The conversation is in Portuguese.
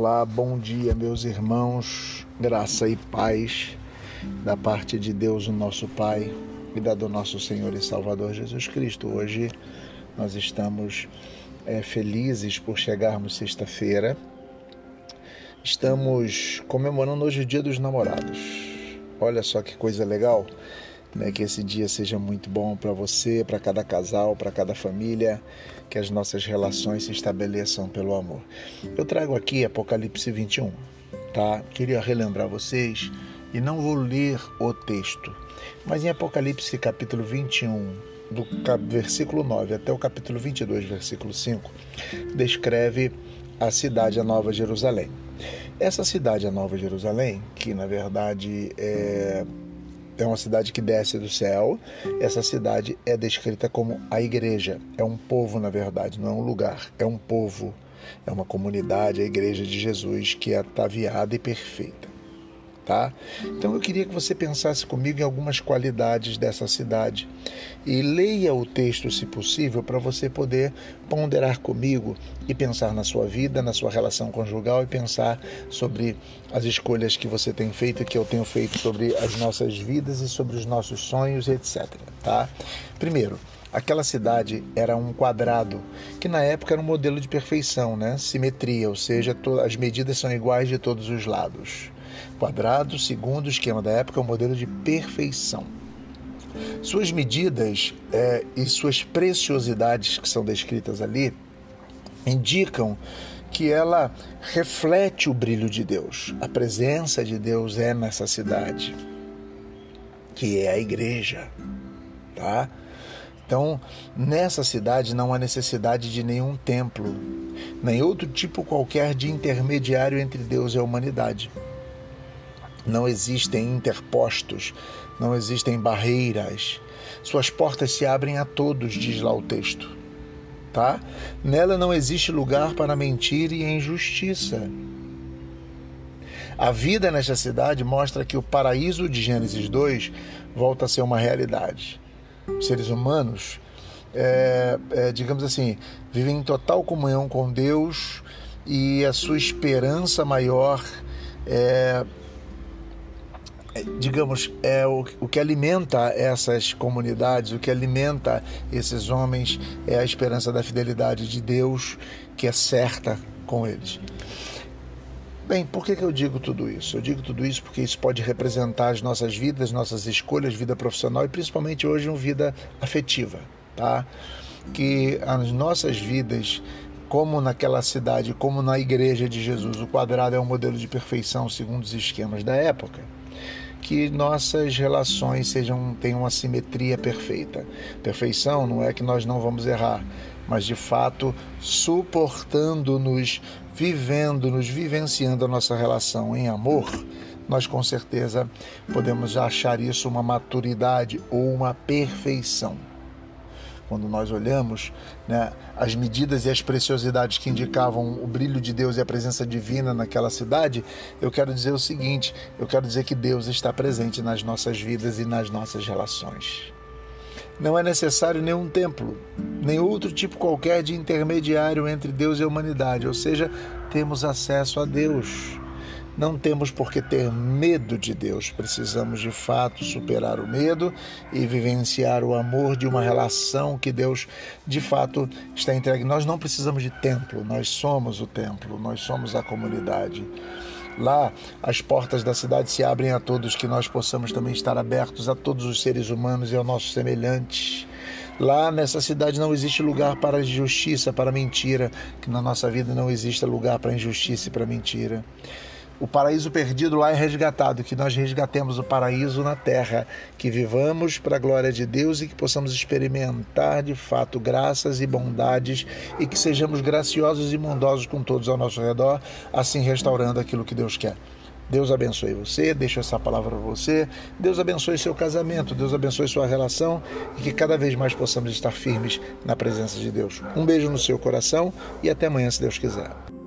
Olá, bom dia, meus irmãos, graça e paz da parte de Deus, o nosso Pai, e da do nosso Senhor e Salvador Jesus Cristo. Hoje nós estamos é, felizes por chegarmos sexta-feira. Estamos comemorando hoje o Dia dos Namorados. Olha só que coisa legal né, que esse dia seja muito bom para você, para cada casal, para cada família, que as nossas relações se estabeleçam pelo amor. Eu trago aqui Apocalipse 21, tá? Queria relembrar vocês e não vou ler o texto, mas em Apocalipse capítulo 21, do versículo 9 até o capítulo 22, versículo 5, descreve a cidade, a Nova Jerusalém. Essa cidade, a Nova Jerusalém, que na verdade é é uma cidade que desce do céu. Essa cidade é descrita como a igreja. É um povo, na verdade, não é um lugar, é um povo. É uma comunidade, a igreja de Jesus, que é ataviada e perfeita tá? Então eu queria que você pensasse comigo em algumas qualidades dessa cidade e leia o texto, se possível, para você poder ponderar comigo e pensar na sua vida, na sua relação conjugal e pensar sobre as escolhas que você tem feito que eu tenho feito sobre as nossas vidas e sobre os nossos sonhos, etc. Tá? Primeiro, aquela cidade era um quadrado, que na época era um modelo de perfeição, né? simetria, ou seja, as medidas são iguais de todos os lados quadrado, segundo o esquema da época, é um modelo de perfeição. Suas medidas é, e suas preciosidades que são descritas ali indicam que ela reflete o brilho de Deus. A presença de Deus é nessa cidade, que é a igreja, tá? Então, nessa cidade não há necessidade de nenhum templo, nem outro tipo qualquer de intermediário entre Deus e a humanidade não existem interpostos, não existem barreiras. Suas portas se abrem a todos, diz lá o texto. Tá? Nela não existe lugar para mentira e injustiça. A vida nesta cidade mostra que o paraíso de Gênesis 2 volta a ser uma realidade. Os seres humanos, é, é, digamos assim, vivem em total comunhão com Deus e a sua esperança maior é é, digamos, é o, o que alimenta essas comunidades, o que alimenta esses homens é a esperança da fidelidade de Deus, que é certa com eles. Bem, por que, que eu digo tudo isso? Eu digo tudo isso porque isso pode representar as nossas vidas, nossas escolhas, vida profissional e principalmente hoje uma vida afetiva, tá? Que as nossas vidas como naquela cidade, como na igreja de Jesus, o quadrado é um modelo de perfeição segundo os esquemas da época que nossas relações sejam tenham uma simetria perfeita. Perfeição não é que nós não vamos errar, mas de fato suportando-nos, vivendo-nos, vivenciando a nossa relação em amor, nós com certeza podemos achar isso uma maturidade ou uma perfeição quando nós olhamos né, as medidas e as preciosidades que indicavam o brilho de Deus e a presença divina naquela cidade, eu quero dizer o seguinte: eu quero dizer que Deus está presente nas nossas vidas e nas nossas relações. Não é necessário nenhum templo, nem outro tipo qualquer de intermediário entre Deus e a humanidade, ou seja, temos acesso a Deus. Não temos por que ter medo de Deus, precisamos de fato superar o medo e vivenciar o amor de uma relação que Deus de fato está entregue. Nós não precisamos de templo, nós somos o templo, nós somos a comunidade. Lá, as portas da cidade se abrem a todos, que nós possamos também estar abertos a todos os seres humanos e ao nosso semelhante. Lá nessa cidade não existe lugar para injustiça, para mentira, que na nossa vida não exista lugar para injustiça e para mentira o paraíso perdido lá é resgatado, que nós resgatemos o paraíso na terra, que vivamos para a glória de Deus e que possamos experimentar de fato graças e bondades e que sejamos graciosos e bondosos com todos ao nosso redor, assim restaurando aquilo que Deus quer. Deus abençoe você, deixo essa palavra para você. Deus abençoe seu casamento, Deus abençoe sua relação e que cada vez mais possamos estar firmes na presença de Deus. Um beijo no seu coração e até amanhã, se Deus quiser.